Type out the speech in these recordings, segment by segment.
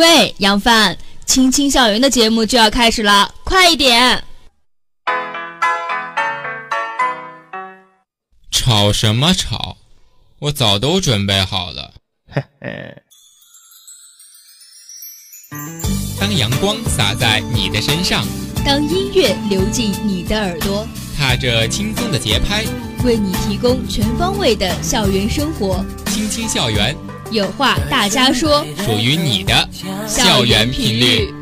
喂，杨帆，青青校园的节目就要开始了，快一点！吵什么吵？我早都准备好了。嘿嘿。当阳光洒在你的身上，当音乐流进你的耳朵，踏着轻松的节拍，为你提供全方位的校园生活。青青校园。有话大家说，属于你的校园频率。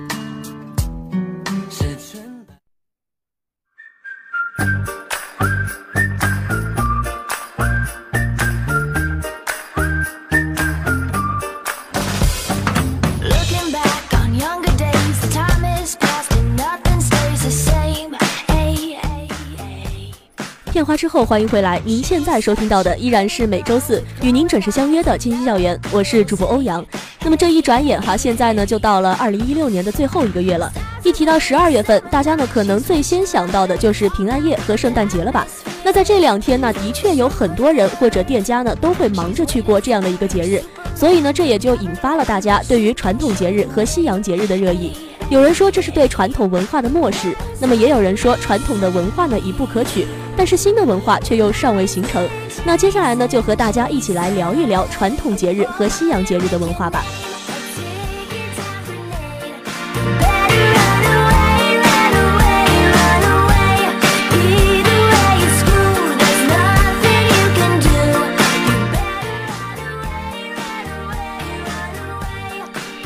花之后，欢迎回来。您现在收听到的依然是每周四与您准时相约的《青青校园》，我是主播欧阳。那么这一转眼哈，现在呢就到了二零一六年的最后一个月了。一提到十二月份，大家呢可能最先想到的就是平安夜和圣诞节了吧？那在这两天呢，的确有很多人或者店家呢都会忙着去过这样的一个节日，所以呢，这也就引发了大家对于传统节日和西洋节日的热议。有人说这是对传统文化的漠视，那么也有人说传统的文化呢已不可取。但是新的文化却又尚未形成，那接下来呢，就和大家一起来聊一聊传统节日和西洋节日的文化吧。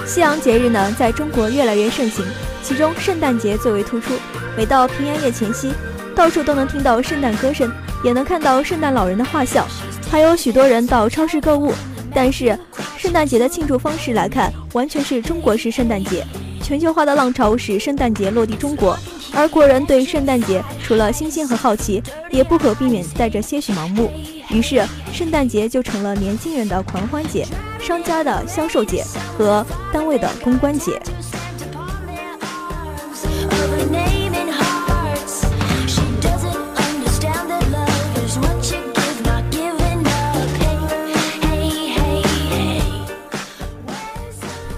西洋节日呢，在中国越来越盛行，其中圣诞节最为突出。每到平安夜前夕。到处都能听到圣诞歌声，也能看到圣诞老人的画像，还有许多人到超市购物。但是，圣诞节的庆祝方式来看，完全是中国式圣诞节。全球化的浪潮使圣诞节落地中国，而国人对圣诞节除了新鲜和好奇，也不可避免带着些许盲目。于是，圣诞节就成了年轻人的狂欢节、商家的销售节和单位的公关节。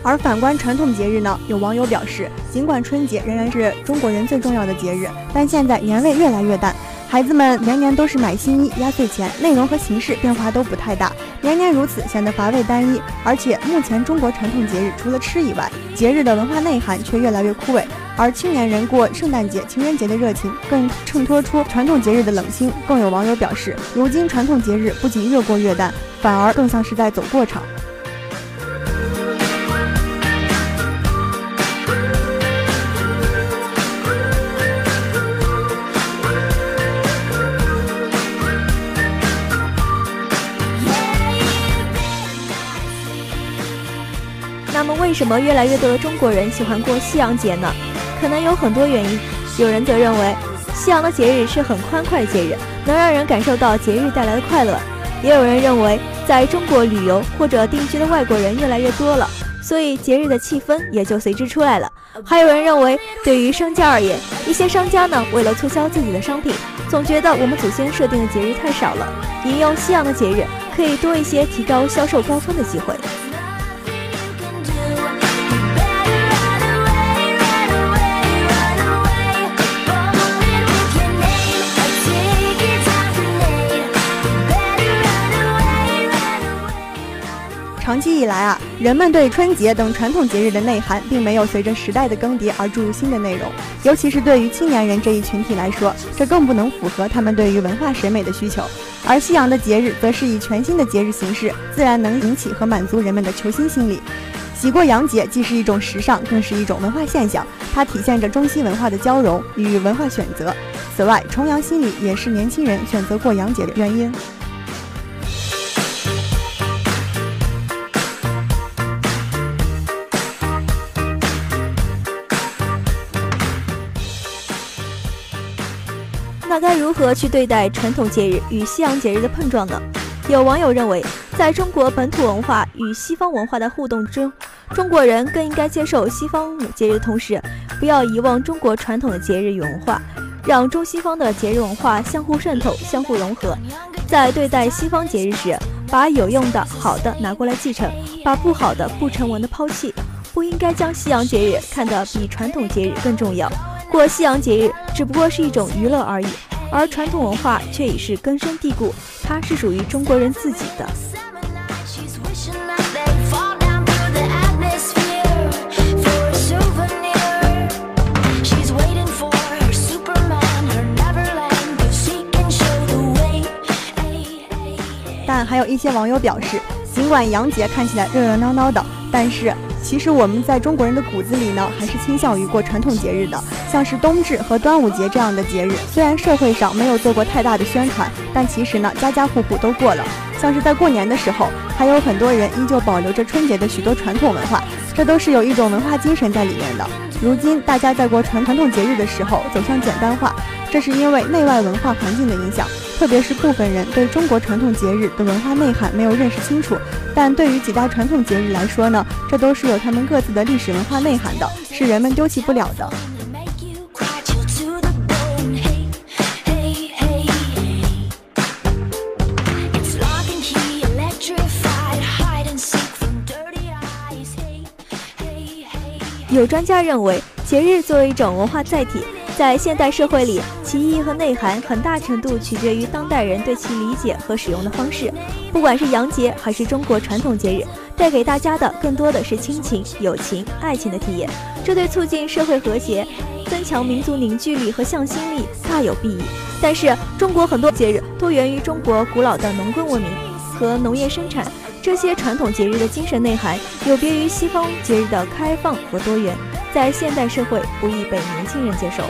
而反观传统节日呢，有网友表示，尽管春节仍然是中国人最重要的节日，但现在年味越来越淡，孩子们年年都是买新衣、压岁钱，内容和形式变化都不太大，年年如此显得乏味单一。而且目前中国传统节日除了吃以外，节日的文化内涵却越来越枯萎，而青年人过圣诞节、情人节的热情更衬托出传统节日的冷清。更有网友表示，如今传统节日不仅越过越淡，反而更像是在走过场。为什么越来越多的中国人喜欢过西洋节呢？可能有很多原因。有人则认为，西洋的节日是很欢快的节日，能让人感受到节日带来的快乐。也有人认为，在中国旅游或者定居的外国人越来越多了，所以节日的气氛也就随之出来了。还有人认为，对于商家而言，一些商家呢，为了促销自己的商品，总觉得我们祖先设定的节日太少了，引用西洋的节日，可以多一些提高销售高峰的机会。长期以来啊，人们对春节等传统节日的内涵，并没有随着时代的更迭而注入新的内容。尤其是对于青年人这一群体来说，这更不能符合他们对于文化审美的需求。而西洋的节日，则是以全新的节日形式，自然能引起和满足人们的求新心理。喜过洋节既是一种时尚，更是一种文化现象，它体现着中西文化的交融与文化选择。此外，重阳心理也是年轻人选择过洋节的原因。该如何去对待传统节日与西洋节日的碰撞呢？有网友认为，在中国本土文化与西方文化的互动中，中国人更应该接受西方节日的同时，不要遗忘中国传统的节日与文化，让中西方的节日文化相互渗透、相互融合。在对待西方节日时，把有用的好的拿过来继承，把不好的、不成文的抛弃。不应该将西洋节日看得比传统节日更重要。过西洋节日只不过是一种娱乐而已，而传统文化却已是根深蒂固，它是属于中国人自己的。但还有一些网友表示，尽管洋节看起来热热闹闹的，但是其实我们在中国人的骨子里呢，还是倾向于过传统节日的。像是冬至和端午节这样的节日，虽然社会上没有做过太大的宣传，但其实呢，家家户户都过了。像是在过年的时候，还有很多人依旧保留着春节的许多传统文化，这都是有一种文化精神在里面的。如今大家在过传传统节日的时候，走向简单化，这是因为内外文化环境的影响。特别是部分人对中国传统节日的文化内涵没有认识清楚，但对于几大传统节日来说呢，这都是有他们各自的历史文化内涵的，是人们丢弃不了的。有专家认为，节日作为一种文化载体。在现代社会里，其意义和内涵很大程度取决于当代人对其理解和使用的方式。不管是洋节还是中国传统节日，带给大家的更多的是亲情、友情、爱情的体验，这对促进社会和谐、增强民族凝聚力和向心力大有裨益。但是，中国很多节日都源于中国古老的农耕文明和农业生产，这些传统节日的精神内涵有别于西方节日的开放和多元。在现代社会不易被年轻人接受。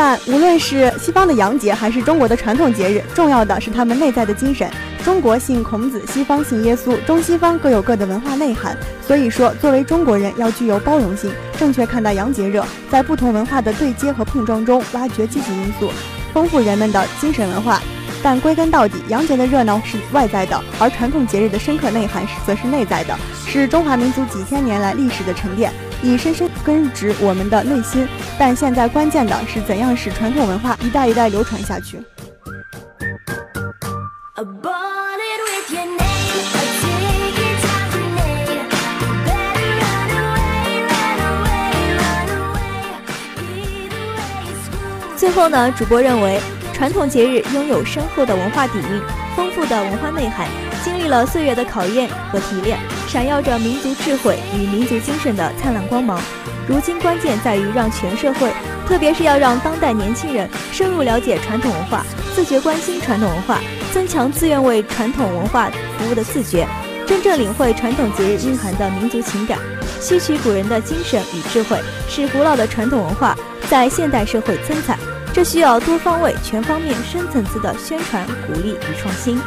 但无论是西方的洋节还是中国的传统节日，重要的是他们内在的精神。中国信孔子，西方信耶稣，中西方各有各的文化内涵。所以说，作为中国人，要具有包容性，正确看待洋节热，在不同文化的对接和碰撞中，挖掘积极因素，丰富人们的精神文化。但归根到底，洋节的热闹是外在的，而传统节日的深刻内涵是则是内在的，是中华民族几千年来历史的沉淀，已深深根植我们的内心。但现在关键的是怎样使传统文化一代一代流传下去。最后呢，主播认为，传统节日拥有深厚的文化底蕴、丰富的文化内涵，经历了岁月的考验和提炼，闪耀着民族智慧与民族精神的灿烂光芒。如今关键在于让全社会，特别是要让当代年轻人深入了解传统文化，自觉关心传统文化，增强自愿为传统文化服务的自觉，真正领会传统节日蕴含的民族情感，吸取古人的精神与智慧，使古老的传统文化。在现代社会增彩，这需要多方位、全方面、深层次的宣传、鼓励与创新。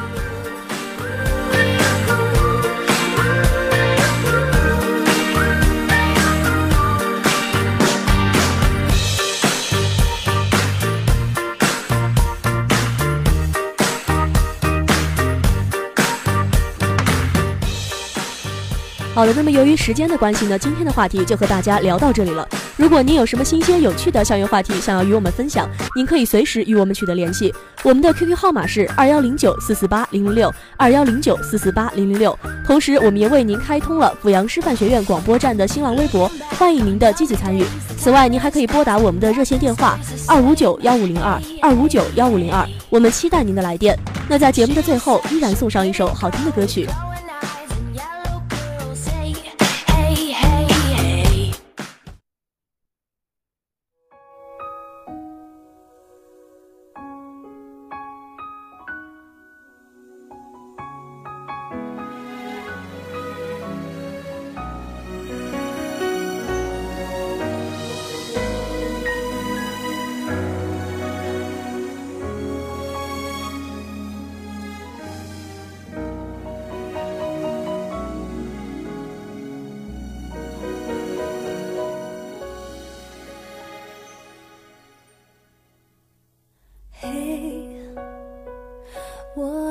好的，那么由于时间的关系呢，今天的话题就和大家聊到这里了。如果您有什么新鲜有趣的校园话题想要与我们分享，您可以随时与我们取得联系。我们的 QQ 号码是二幺零九四四八零零六二幺零九四四八零零六。同时，我们也为您开通了阜阳师范学院广播站的新浪微博，欢迎您的积极参与。此外，您还可以拨打我们的热线电话二五九幺五零二二五九幺五零二，我们期待您的来电。那在节目的最后，依然送上一首好听的歌曲。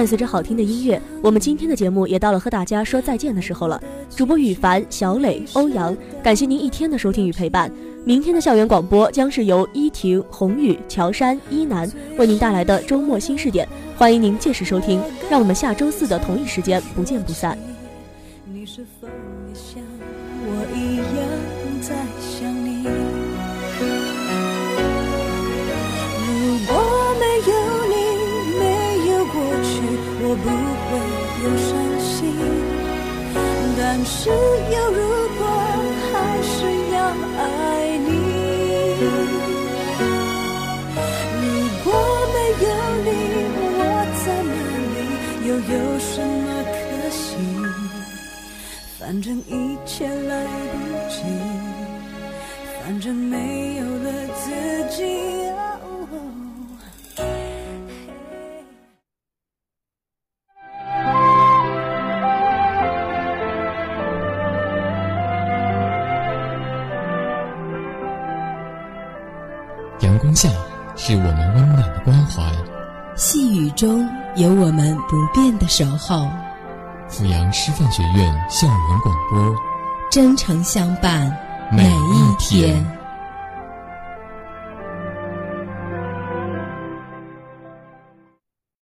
伴随着好听的音乐，我们今天的节目也到了和大家说再见的时候了。主播羽凡、小磊、欧阳，感谢您一天的收听与陪伴。明天的校园广播将是由依婷、宏宇、乔山、依楠为您带来的周末新视点，欢迎您届时收听。让我们下周四的同一时间不见不散。又有什么可惜？反正一切来不及，反正没有了自己。阳光下是我们温暖的关怀，细雨中有我们不变的守候，阜阳师范学院校园广播，真诚相伴每一一天。